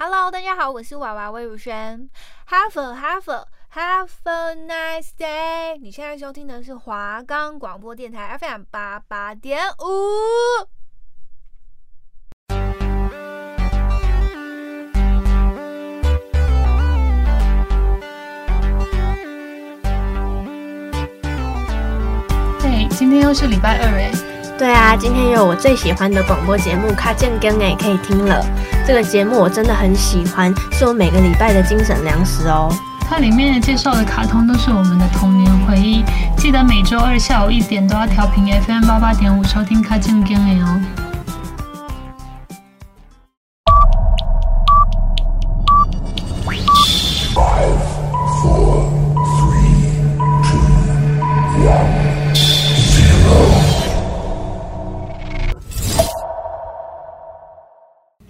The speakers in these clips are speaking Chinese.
Hello，大家好，我是娃娃魏如萱。Have a have a have a nice day。你现在收听的是华冈广播电台 FM 八八点五。对，今天又是礼拜二诶。对啊，今天有我最喜欢的广播节目《卡健更》哎，可以听了。这个节目我真的很喜欢，是我每个礼拜的精神粮食哦。它里面介绍的卡通都是我们的童年回忆，记得每周二下午一点都要调频 FM 八八点五收听《卡健更》哦。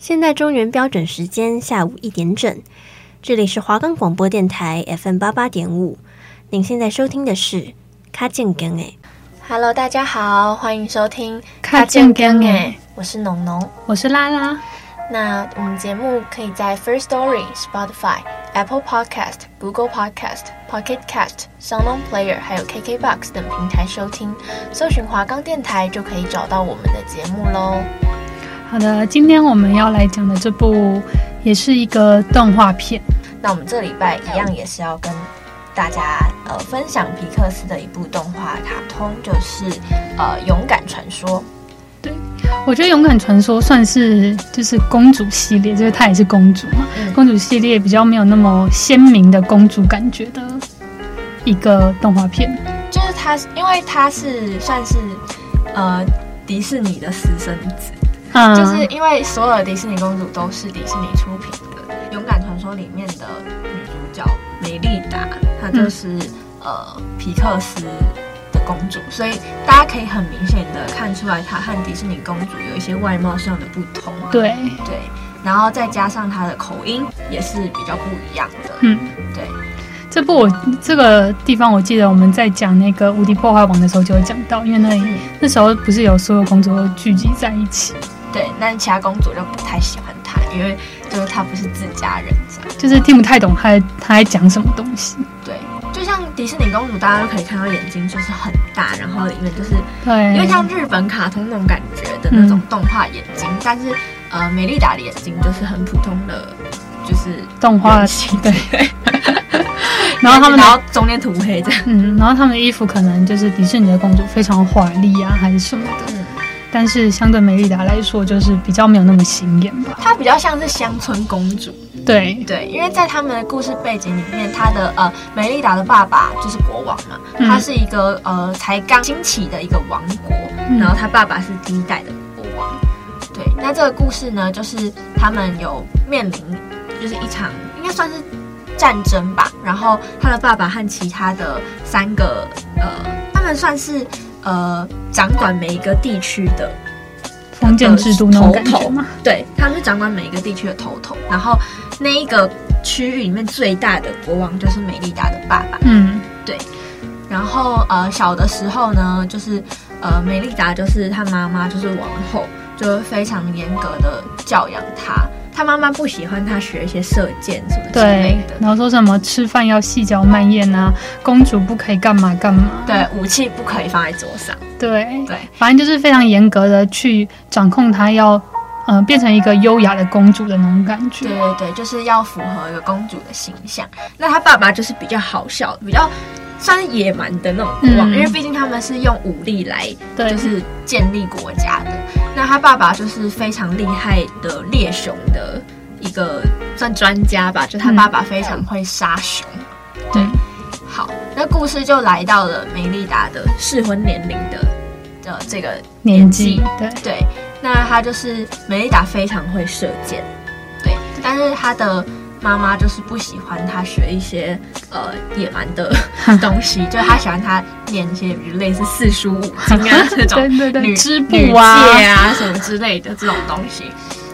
现在中原标准时间下午一点整，这里是华冈广播电台 FM 八八点五。您现在收听的是《卡健更》诶，Hello，大家好，欢迎收听《卡健更》诶，我是农农，我是拉拉。那我们节目可以在 First Story、Spotify、Apple Podcast、Google Podcast、Pocket Cast、SoundOn Player 还有 KKBox 等平台收听，搜寻华冈电台就可以找到我们的节目喽。好的，今天我们要来讲的这部也是一个动画片。那我们这礼拜一样也是要跟大家呃分享皮克斯的一部动画卡通，就是呃《勇敢传说》。对，我觉得《勇敢传说》算是就是公主系列，就是她也是公主嘛，嗯、公主系列比较没有那么鲜明的公主感觉的一个动画片。就是它，因为它是算是呃迪士尼的私生子。嗯、就是因为所有的迪士尼公主都是迪士尼出品的，《勇敢传说》里面的女主角梅丽达，她就是、嗯、呃皮克斯的公主，所以大家可以很明显的看出来，她和迪士尼公主有一些外貌上的不同。对对，然后再加上她的口音也是比较不一样的。嗯，对。这部我这个地方我记得我们在讲那个《无敌破坏王》的时候就会讲到，因为那里、嗯、那时候不是有所有公主都聚集在一起。对，但其他公主就不太喜欢他，因为就是他不是自家人，就是听不太懂他他在讲什么东西。对，就像迪士尼公主，大家都可以看到眼睛就是很大，然后里面就是对，因为像日本卡通那种感觉的那种动画眼睛，嗯、但是呃，美丽达的眼睛就是很普通的，就是动画对。然后他们 然后中间涂黑这样，嗯，然后他们的衣服可能就是迪士尼的公主非常华丽啊，还是什么的。嗯但是相对美丽达来说，就是比较没有那么显眼吧。她比较像是乡村公主。对对，因为在他们的故事背景里面，她的呃美丽达的爸爸就是国王嘛，嗯、他是一个呃才刚兴起的一个王国，嗯、然后他爸爸是第一代的国王。对，那这个故事呢，就是他们有面临就是一场应该算是战争吧，然后他的爸爸和其他的三个呃，他们算是。呃，掌管每一个地区的封建制度那种感觉吗？对，他是掌管每一个地区的头头。然后那一个区域里面最大的国王就是美丽达的爸爸。嗯，对。然后呃，小的时候呢，就是呃，美丽达就是他妈妈就是王后，就非常严格的教养他。他妈妈不喜欢他学一些射箭什么之类的，然后说什么吃饭要细嚼慢咽啊，公主不可以干嘛干嘛，对，武器不可以放在桌上，对对，反正就是非常严格的去掌控她，要呃变成一个优雅的公主的那种感觉。对对对，就是要符合一个公主的形象。那他爸爸就是比较好笑，比较。算是野蛮的那种国王，嗯、因为毕竟他们是用武力来，就是建立国家的。那他爸爸就是非常厉害的猎熊的一个算专家吧，就他爸爸非常会杀熊。嗯、对，好，那故事就来到了梅丽达的适婚年龄的的这个年纪。对对，那他就是梅丽达非常会射箭，对，但是他的。妈妈就是不喜欢他学一些呃野蛮的 东西，就是他喜欢他念一些比如类似四书五经啊 这种女织布啊什么之类的这种东西。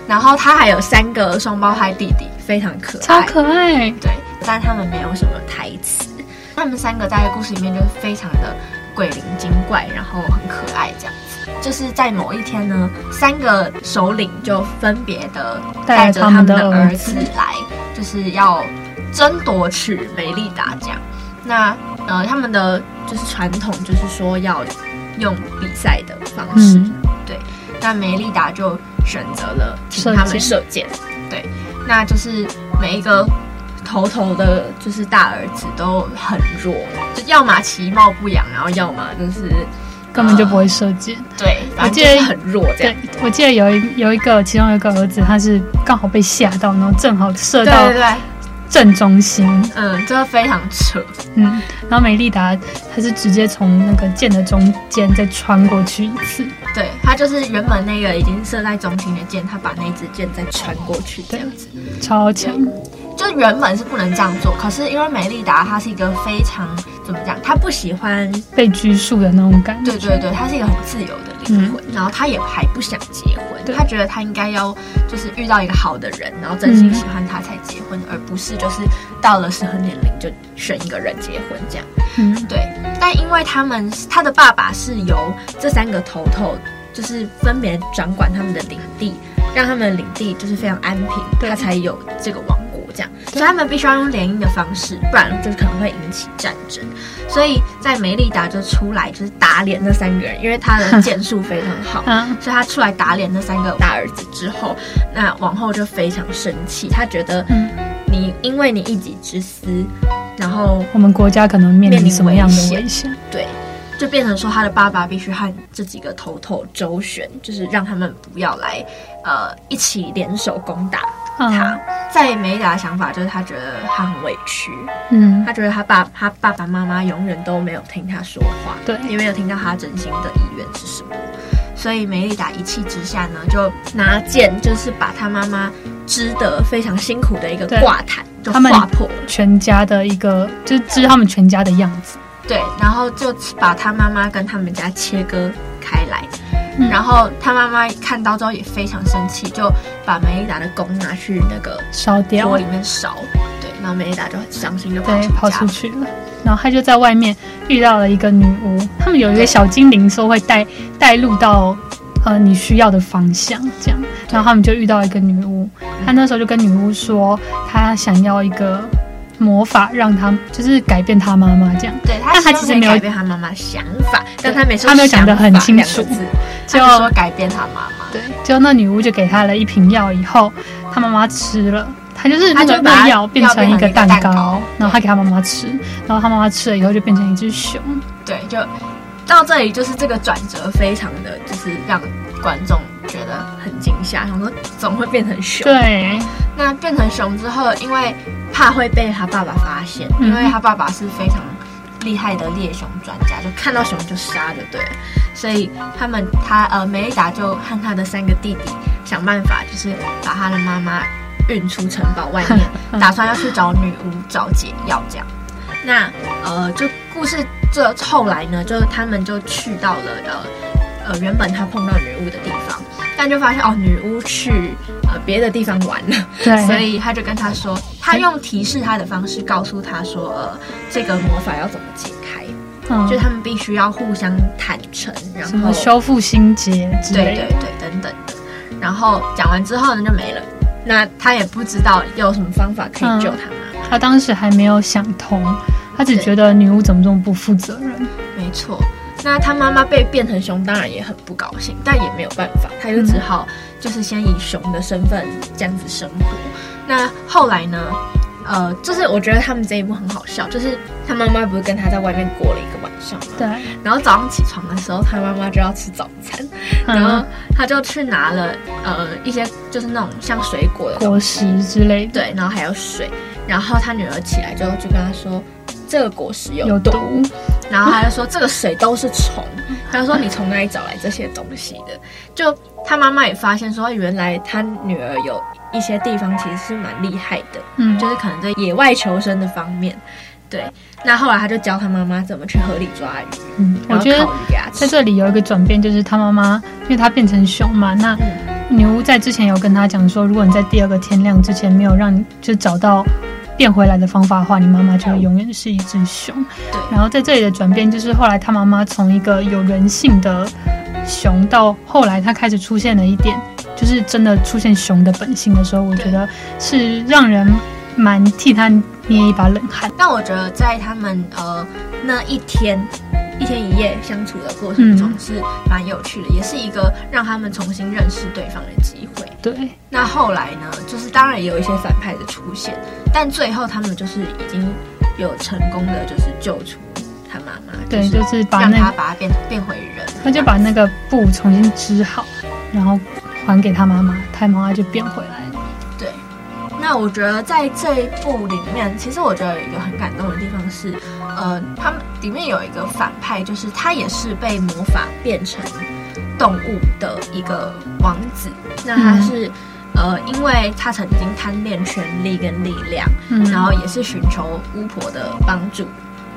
然后他还有三个双胞胎弟弟，非常可爱，超可爱。对，但他们没有什么台词。他们三个在故事里面就是非常的鬼灵精怪，然后很可爱这样子。就是在某一天呢，三个首领就分别的带着他们的儿子来，就是要争夺取美丽达奖。那呃，他们的就是传统，就是说要用比赛的方式，嗯、对。那梅丽达就选择了请他们射箭，对。那就是每一个头头的，就是大儿子都很弱，就要么其貌不扬，然后要么就是根本就不会射箭。呃、对，我记得很弱这样。我记得有一有一个，其中有一个儿子，他是刚好被吓到，然后正好射到。正中心，嗯，真的非常扯，嗯，然后美丽达他是直接从那个箭的中间再穿过去一次，对，他就是原本那个已经射在中心的箭，他把那支箭再穿过去这样子，超强。就原本是不能这样做，可是因为美丽达她是一个非常怎么讲，他不喜欢被拘束的那种感觉。对对对，他是一个很自由的灵魂，嗯、然后他也还不想结婚，他觉得他应该要就是遇到一个好的人，然后真心喜欢他才结婚，嗯、而不是就是到了适婚年龄就选一个人结婚这样。嗯，对。但因为他们他的爸爸是由这三个头头就是分别掌管他们的领地，让他们的领地就是非常安平，他才有这个王。这样，所以他们必须要用联姻的方式，不然就可能会引起战争。所以在梅丽达就出来就是打脸那三个人，因为他的剑术非常好，所以他出来打脸那三个大儿子之后，那王后就非常生气，她觉得你因为你一己之私，然后我们国家可能面临什么样的危险？对，就变成说他的爸爸必须和这几个头头周旋，就是让他们不要来，呃，一起联手攻打。他在梅丽达的想法就是，他觉得他很委屈，嗯，他觉得他爸他爸爸妈妈永远都没有听他说话，对，也没有听到他真心的意愿是什么，所以梅丽达一气之下呢，就拿剑，就是把他妈妈织得非常辛苦的一个挂毯就划破了，全家的一个就织他们全家的样子，对，然后就把他妈妈跟他们家切割开来。然后他妈妈看到之后也非常生气，就把梅丽达的弓拿去那个烧掉，锅里面烧。对，然后梅丽达就很伤心，就跑出跑出去了。然后他就在外面遇到了一个女巫，他们有一个小精灵说会带带路到呃你需要的方向，这样。然后他们就遇到一个女巫，他那时候就跟女巫说，他想要一个。魔法让他就是改变他妈妈这样，对，他他其实没有改变他妈妈想法，但他没说他没有讲得很清楚，就说改变他妈妈。对，就那女巫就给他了一瓶药，以后他妈妈吃了，他就是那个把药变成一个蛋糕，然后他给他妈妈吃，然后他妈妈吃了以后就变成一只熊。对，就到这里就是这个转折非常的就是让观众觉得很惊吓，想说怎么会变成熊？对，那变成熊之后，因为。怕会被他爸爸发现，因为他爸爸是非常厉害的猎熊专家，就看到熊就杀，就对了。所以他们他呃梅丽达就和他的三个弟弟想办法，就是把他的妈妈运出城堡外面，打算要去找女巫找解药这样。那呃就故事这后来呢，就是他们就去到了呃呃原本他碰到女巫的地方。但就发现哦，女巫去呃别的地方玩了，对，所以他就跟他说，他用提示他的方式告诉他说，呃，这个魔法要怎么解开，嗯，就他们必须要互相坦诚，然后修复心结之类的，对对对，等等的。然后讲完之后呢，就没了。那他也不知道有什么方法可以救他妈妈，他当时还没有想通，他只觉得女巫怎么这么不负责任。没错。那他妈妈被变成熊，当然也很不高兴，但也没有办法，他就只好就是先以熊的身份这样子生活。那后来呢？呃，就是我觉得他们这一幕很好笑，就是他妈妈不是跟他在外面过了一个晚上吗？对。然后早上起床的时候，他妈妈就要吃早餐，然后他就去拿了呃一些就是那种像水果的果实之类的，对，然后还有水，然后他女儿起来之后就跟他说。这个果实有毒，有毒，然后他就说这个水都是虫，他就说你从哪里找来这些东西的？就他妈妈也发现说，原来他女儿有一些地方其实是蛮厉害的，嗯，就是可能在野外求生的方面，对。那后来他就教他妈妈怎么去河里抓鱼，嗯，我觉得在这里有一个转变，就是他妈妈因为他变成熊嘛，那女巫在之前有跟他讲说，如果你在第二个天亮之前没有让你就找到。变回来的方法的话，你妈妈就会永远是一只熊。对。然后在这里的转变，就是后来他妈妈从一个有人性的熊到后来他开始出现了一点，就是真的出现熊的本性的时候，我觉得是让人蛮替他捏一把冷汗。但我觉得在他们呃那一天一天一夜相处的过程中是蛮有趣的，嗯、也是一个让他们重新认识对方的机会。对，那后来呢，就是当然也有一些反派的出现，但最后他们就是已经有成功的就是救出。他妈妈对，就是把那个把他变变回人，他就把那个布重新织好，然后还给他妈妈，他妈妈就变回来了。对，那我觉得在这一部里面，其实我觉得有一个很感动的地方是，呃，他们里面有一个反派，就是他也是被魔法变成动物的一个王子。那他是、嗯、呃，因为他曾经贪恋权力跟力量，嗯、然后也是寻求巫婆的帮助。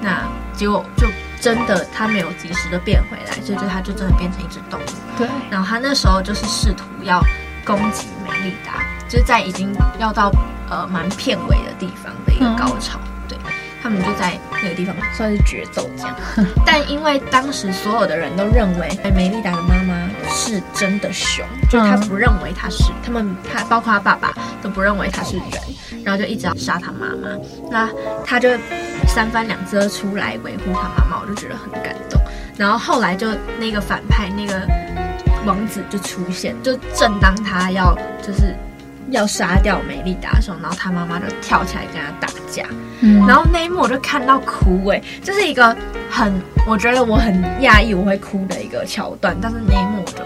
那结果就真的他没有及时的变回来，所以就他就真的变成一只动物。对。然后他那时候就是试图要攻击美丽达，就是在已经要到呃蛮片尾的地方的一个高潮。嗯他们就在那个地方算是决斗这样，但因为当时所有的人都认为梅丽达的妈妈是真的熊，就他不认为他是他们，他包括他爸爸都不认为他是人，然后就一直要杀他妈妈。那他就三番两次出来维护他妈妈，我就觉得很感动。然后后来就那个反派那个王子就出现，就正当他要就是。要杀掉美丽达的时候，然后他妈妈就跳起来跟他打架，嗯，然后那一幕我就看到哭哎，这是一个很我觉得我很讶异我会哭的一个桥段，但是那一幕我就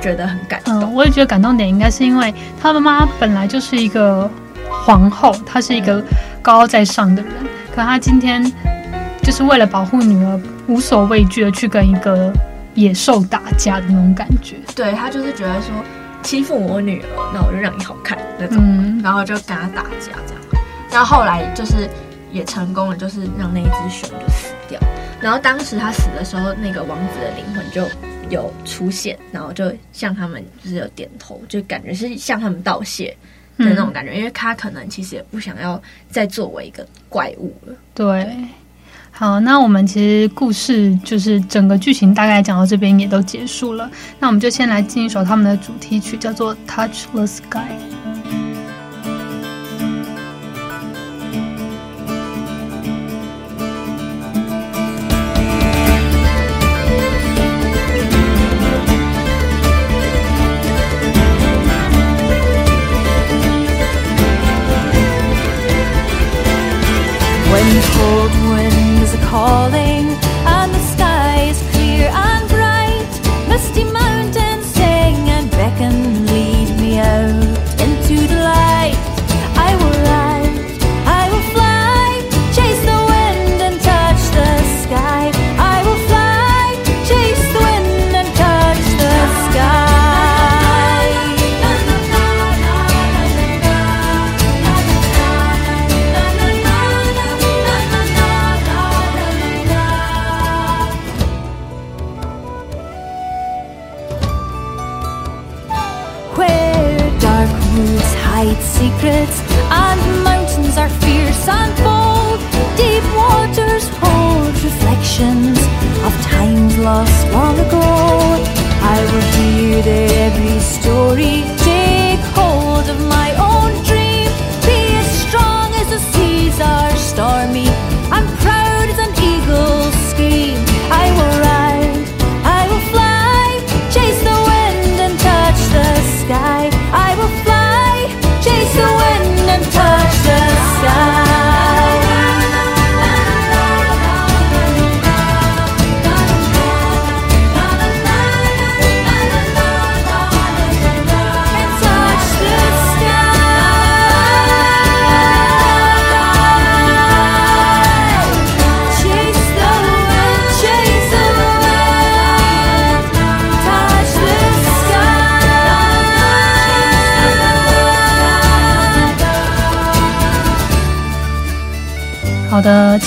觉得很感动。嗯，我也觉得感动点应该是因为他妈妈本来就是一个皇后，她是一个高高在上的人，嗯，可她今天就是为了保护女儿，无所畏惧的去跟一个野兽打架的那种感觉。对，她就是觉得说。欺负我女儿，那我就让你好看那种，嗯、然后就跟他打架这样，然后后来就是也成功了，就是让那一只熊就死掉。然后当时他死的时候，那个王子的灵魂就有出现，然后就向他们就是有点头，就感觉是向他们道谢的那种感觉，嗯、因为他可能其实也不想要再作为一个怪物了。对。对好，那我们其实故事就是整个剧情大概讲到这边也都结束了。那我们就先来进一首他们的主题曲，叫做《Touch the Sky》。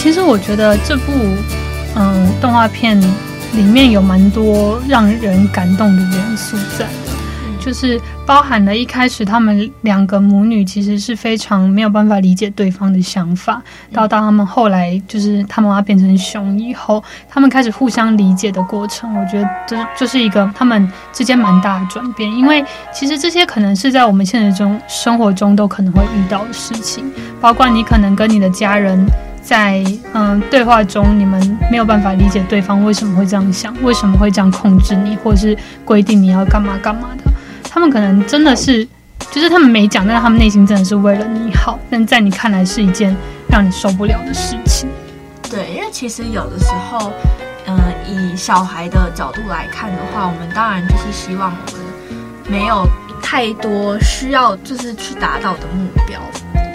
其实我觉得这部嗯动画片里面有蛮多让人感动的元素在的，就是包含了一开始他们两个母女其实是非常没有办法理解对方的想法，到到他们后来就是他妈妈变成熊以后，他们开始互相理解的过程，我觉得这就是一个他们之间蛮大的转变，因为其实这些可能是在我们现实中生活中都可能会遇到的事情，包括你可能跟你的家人。在嗯对话中，你们没有办法理解对方为什么会这样想，为什么会这样控制你，或是规定你要干嘛干嘛的。他们可能真的是，就是他们没讲，但是他们内心真的是为了你好，但在你看来是一件让你受不了的事情。对，因为其实有的时候，嗯、以小孩的角度来看的话，我们当然就是希望我们没有太多需要就是去达到的目标。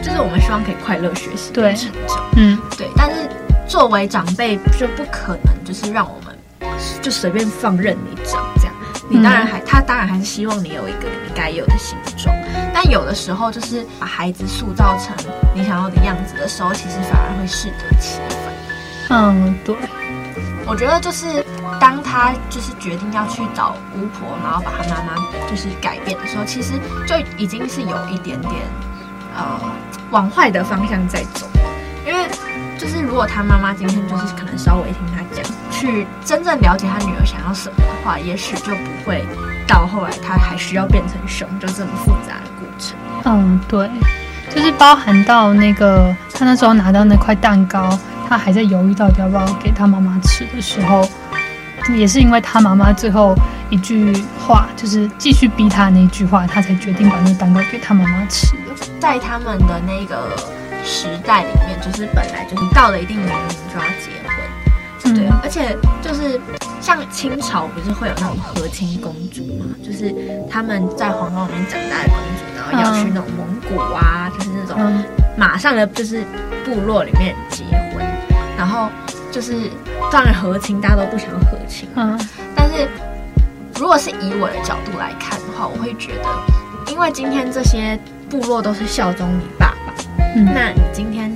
就是我们希望可以快乐学习、对成长，嗯，对。但是作为长辈，就不可能就是让我们就随便放任你长这样。你当然还，他当然还是希望你有一个你该有的形状。但有的时候，就是把孩子塑造成你想要的样子的时候，其实反而会适得其反。嗯，对。我觉得就是当他就是决定要去找巫婆，然后把他妈妈就是改变的时候，其实就已经是有一点点呃。往坏的方向在走，因为就是如果他妈妈今天就是可能稍微听他讲，去真正了解他女儿想要什么的话，也许就不会到后来他还需要变成熊，就这么复杂的过程。嗯，对，就是包含到那个他那时候拿到那块蛋糕，他还在犹豫到底要不要给他妈妈吃的时候，也是因为他妈妈最后一句话，就是继续逼他的那句话，他才决定把那蛋糕给他妈妈吃的。在他们的那个时代里面，就是本来就是到了一定年龄就要结婚，对，而且就是像清朝不是会有那种和亲公主嘛，就是他们在皇宫里面长大的公主，然后要去那种蒙古啊，就是那种马上的就是部落里面结婚，然后就是当然和亲大家都不想要和亲，嗯，但是如果是以我的角度来看的话，我会觉得，因为今天这些。部落都是效忠你爸爸，嗯，那你今天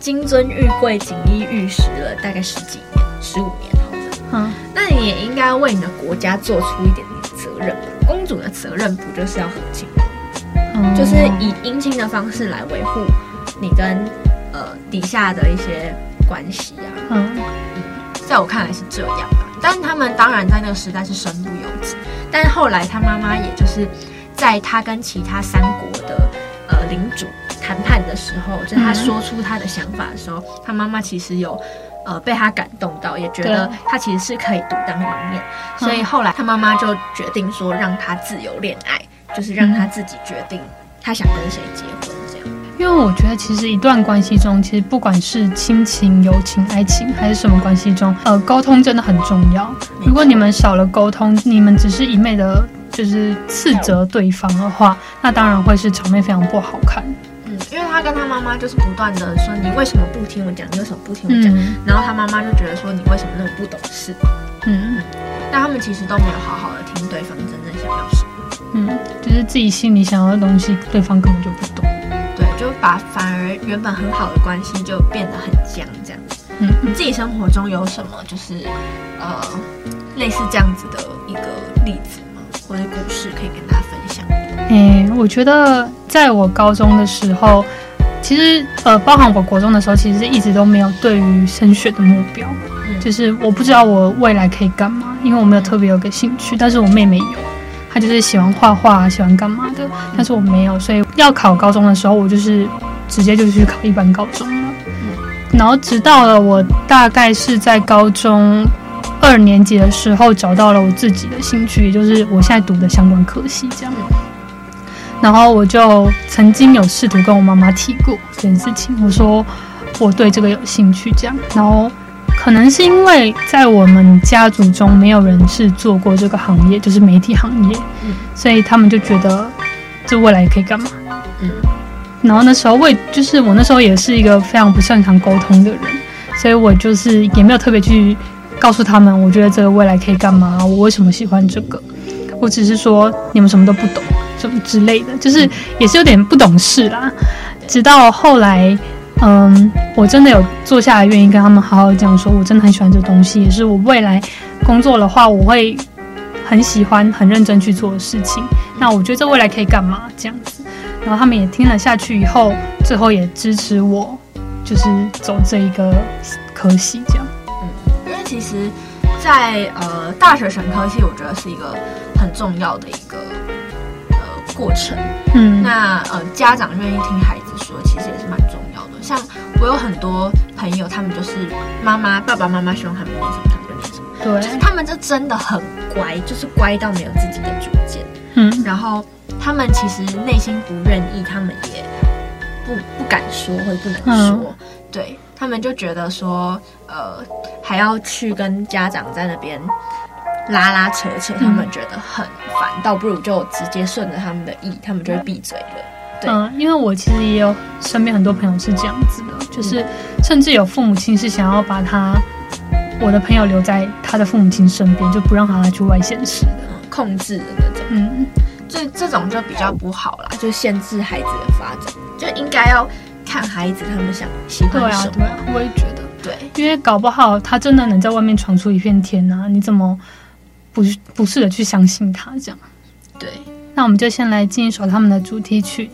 金尊玉贵、锦衣玉食了大概十几年、十五年好了，嗯，那你也应该为你的国家做出一点点责任。公主的责任不就是要和亲吗？嗯，就是以姻亲的方式来维护你跟呃底下的一些关系啊，嗯，嗯，在我看来是这样吧。但他们当然在那个时代是身不由己，但是后来他妈妈也就是。在他跟其他三国的呃领主谈判的时候，就是他说出他的想法的时候，嗯、他妈妈其实有呃被他感动到，也觉得他其实是可以独当一面，所以后来他妈妈就决定说让他自由恋爱，就是让他自己决定他想跟谁结婚。因为我觉得其实一段关系中，其实不管是亲情、友情、爱情还是什么关系中，呃，沟通真的很重要。如果你们少了沟通，你们只是一昧的。就是斥责对方的话，那当然会是场面非常不好看。嗯，因为他跟他妈妈就是不断的说，你为什么不听我讲？你为什么不听我讲？嗯、然后他妈妈就觉得说，你为什么那么不懂事？嗯嗯，但他们其实都没有好好的听对方真正想要什么。嗯，就是自己心里想要的东西，对方根本就不懂。对，就把反而原本很好的关系就变得很僵，这样。嗯，你自己生活中有什么就是呃类似这样子的一个例子吗？或者故事可以跟大家分享。诶、欸，我觉得在我高中的时候，其实呃，包含我国中的时候，其实一直都没有对于升学的目标，嗯、就是我不知道我未来可以干嘛，因为我没有特别有个兴趣。但是我妹妹有，他就是喜欢画画，喜欢干嘛的，但是我没有，所以要考高中的时候，我就是直接就去考一般高中了。然后直到了我大概是在高中。二年级的时候找到了我自己的兴趣，也就是我现在读的相关科系这样。然后我就曾经有试图跟我妈妈提过这件事情，我说我对这个有兴趣这样。然后可能是因为在我们家族中没有人是做过这个行业，就是媒体行业，所以他们就觉得这未来可以干嘛。嗯。然后那时候我也就是我那时候也是一个非常不擅长沟通的人，所以我就是也没有特别去。告诉他们，我觉得这个未来可以干嘛？我为什么喜欢这个？我只是说你们什么都不懂，什么之类的，就是也是有点不懂事啦。直到后来，嗯，我真的有坐下来，愿意跟他们好好讲，说我真的很喜欢这个东西，也是我未来工作的话，我会很喜欢、很认真去做的事情。那我觉得这未来可以干嘛这样子？然后他们也听了下去以后，最后也支持我，就是走这一个科系这样。嗯，因为其实在，在呃大学选科系，我觉得是一个很重要的一个呃过程。嗯，那呃家长愿意听孩子说，其实也是蛮。像我有很多朋友，他们就是妈妈、爸爸妈妈希望他们念什么，他们就念什么。对，就是他们就真的很乖，就是乖到没有自己的主见。嗯，然后他们其实内心不愿意，他们也不不敢说或者不能说。嗯、对，他们就觉得说，呃，还要去跟家长在那边拉拉扯扯，他们觉得很烦，嗯、倒不如就直接顺着他们的意，他们就会闭嘴了。对嗯，因为我其实也有身边很多朋友是这样子的，就是甚至有父母亲是想要把他我的朋友留在他的父母亲身边，就不让他去外县市的，控制的那种。嗯，这这种就比较不好啦，就限制孩子的发展，就应该要看孩子他们想喜欢什么。对啊，对啊，我也觉得，对，因为搞不好他真的能在外面闯出一片天啊，你怎么不不试着去相信他这样？对，那我们就先来进一首他们的主题曲。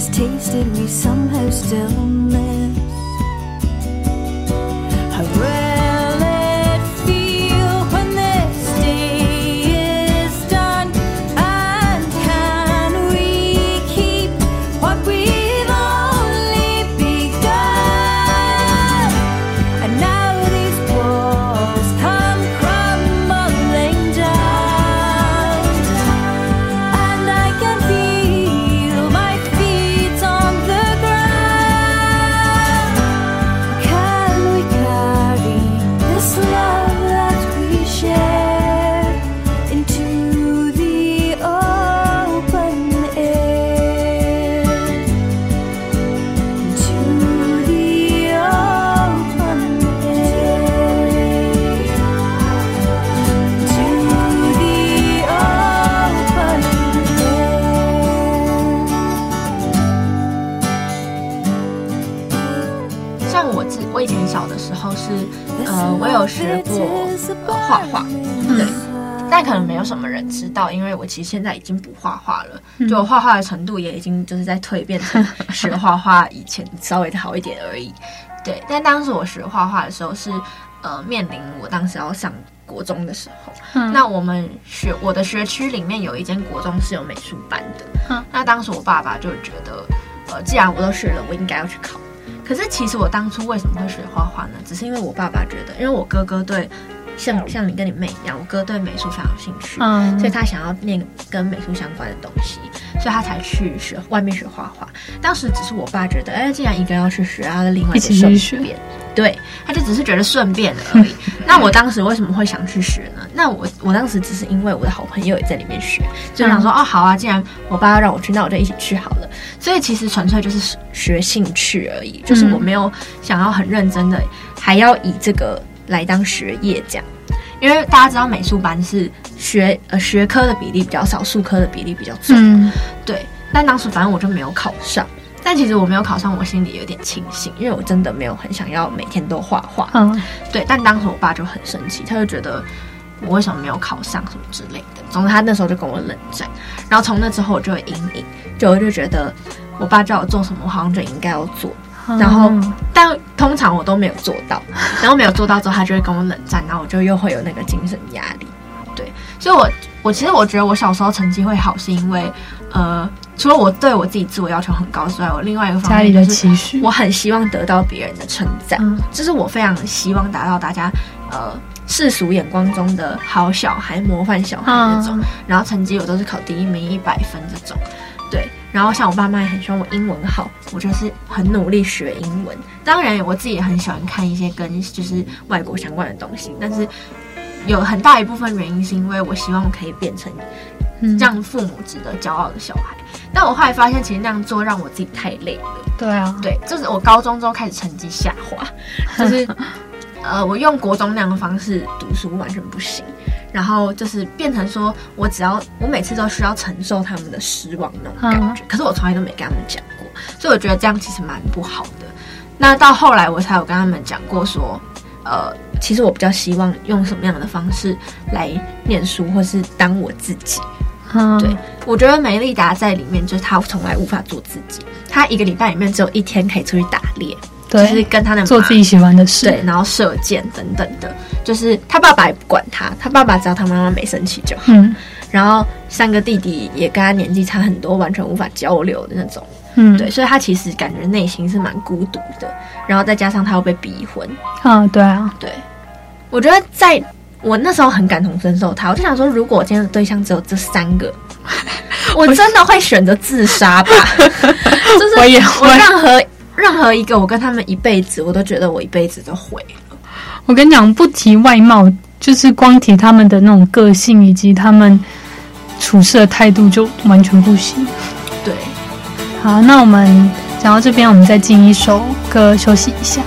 Tasted, we somehow still miss. 因为我其实现在已经不画画了，就我画画的程度也已经就是在蜕变成 学画画以前稍微好一点而已。对，但当时我学画画的时候是呃面临我当时要上国中的时候，嗯、那我们学我的学区里面有一间国中是有美术班的，嗯、那当时我爸爸就觉得，呃，既然我都学了，我应该要去考。可是其实我当初为什么会学画画呢？只是因为我爸爸觉得，因为我哥哥对。像像你跟你妹一样，我哥对美术非常有兴趣，嗯，所以他想要念跟美术相关的东西，所以他才去学外面学画画。当时只是我爸觉得，哎，既然一个人要去学，然后另外一个顺便，对，他就只是觉得顺便而已。那我当时为什么会想去学呢？那我我当时只是因为我的好朋友也在里面学，就想说，嗯、哦，好啊，既然我爸要让我去，那我就一起去好了。所以其实纯粹就是学兴趣而已，就是我没有想要很认真的，还要以这个。来当学业这样，因为大家知道美术班是学呃学科的比例比较少，数科的比例比较重。嗯，对。但当时反正我就没有考上，但其实我没有考上，我心里有点庆幸，因为我真的没有很想要每天都画画。嗯，对。但当时我爸就很生气，他就觉得我为什么没有考上什么之类的。总之，他那时候就跟我冷战。然后从那之后，我就有阴影，就我就觉得我爸叫我做什么，我好像就应该要做。然后，但通常我都没有做到。然后没有做到之后，他就会跟我冷战，然后我就又会有那个精神压力。对，所以我我其实我觉得我小时候成绩会好，是因为呃，除了我对我自己自我要求很高之外，我另外一个方面我很希望得到别人的称赞，嗯、就是我非常希望达到大家呃世俗眼光中的好小孩、模范小孩那种。嗯、然后成绩我都是考第一名、一百分这种。对，然后像我爸妈也很希望我英文好，我就是很努力学英文。当然，我自己也很喜欢看一些跟就是外国相关的东西，但是。有很大一部分原因是因为我希望我可以变成让父母值得骄傲的小孩，嗯、但我后来发现其实那样做让我自己太累了。对啊，对，就是我高中之后开始成绩下滑，就是呃，我用国中那样的方式读书完全不行，然后就是变成说我只要我每次都需要承受他们的失望那种感觉，嗯、可是我从来都没跟他们讲过，所以我觉得这样其实蛮不好的。那到后来我才有跟他们讲过说，呃。其实我比较希望用什么样的方式来念书，或是当我自己。嗯，对，我觉得梅丽达在里面就是她从来无法做自己。她一个礼拜里面只有一天可以出去打猎，对就是跟他的妈做自己喜欢的事，对，然后射箭等等的。就是他爸爸也不管他，他爸爸只要他妈妈没生气就好。嗯，然后三个弟弟也跟他年纪差很多，完全无法交流的那种。嗯，对，所以他其实感觉内心是蛮孤独的。然后再加上他又被逼婚。啊，对啊，对。我觉得在我那时候很感同身受他，我就想说，如果我今天的对象只有这三个，我真的会选择自杀吧。就是我也会，我任何任何一个，我跟他们一辈子，我都觉得我一辈子都毁了。我跟你讲，不提外貌，就是光提他们的那种个性以及他们处事的态度，就完全不行。对，好，那我们讲到这边，我们再进一首歌休息一下。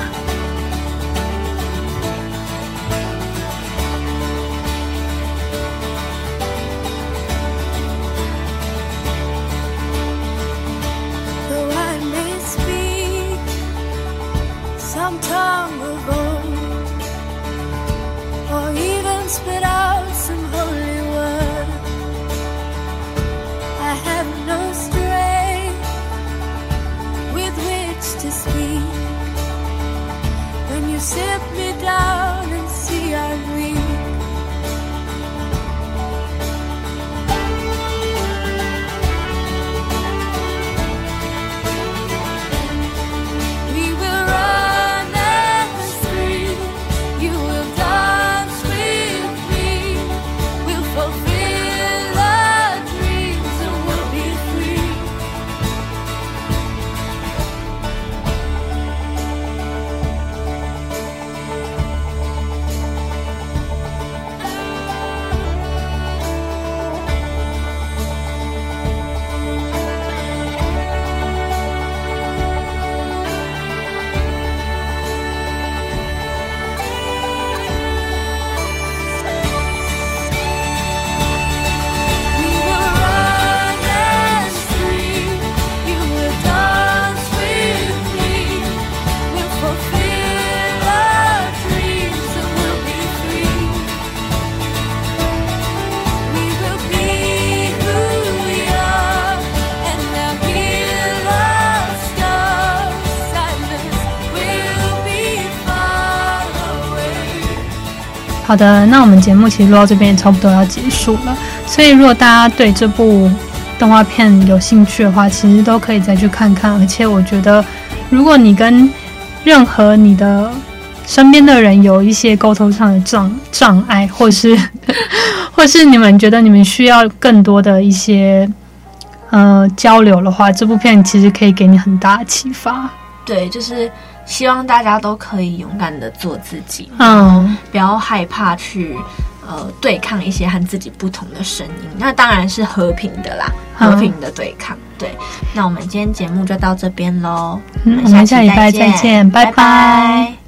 好的，那我们节目其实录到这边也差不多要结束了，所以如果大家对这部动画片有兴趣的话，其实都可以再去看看。而且我觉得，如果你跟任何你的身边的人有一些沟通上的障障碍，或是 或是你们觉得你们需要更多的一些呃交流的话，这部片其实可以给你很大的启发。对，就是。希望大家都可以勇敢的做自己，嗯，不要害怕去呃对抗一些和自己不同的声音。那当然是和平的啦，和平的对抗。对，那我们今天节目就到这边喽，嗯，我们下礼拜再见，拜拜。拜拜。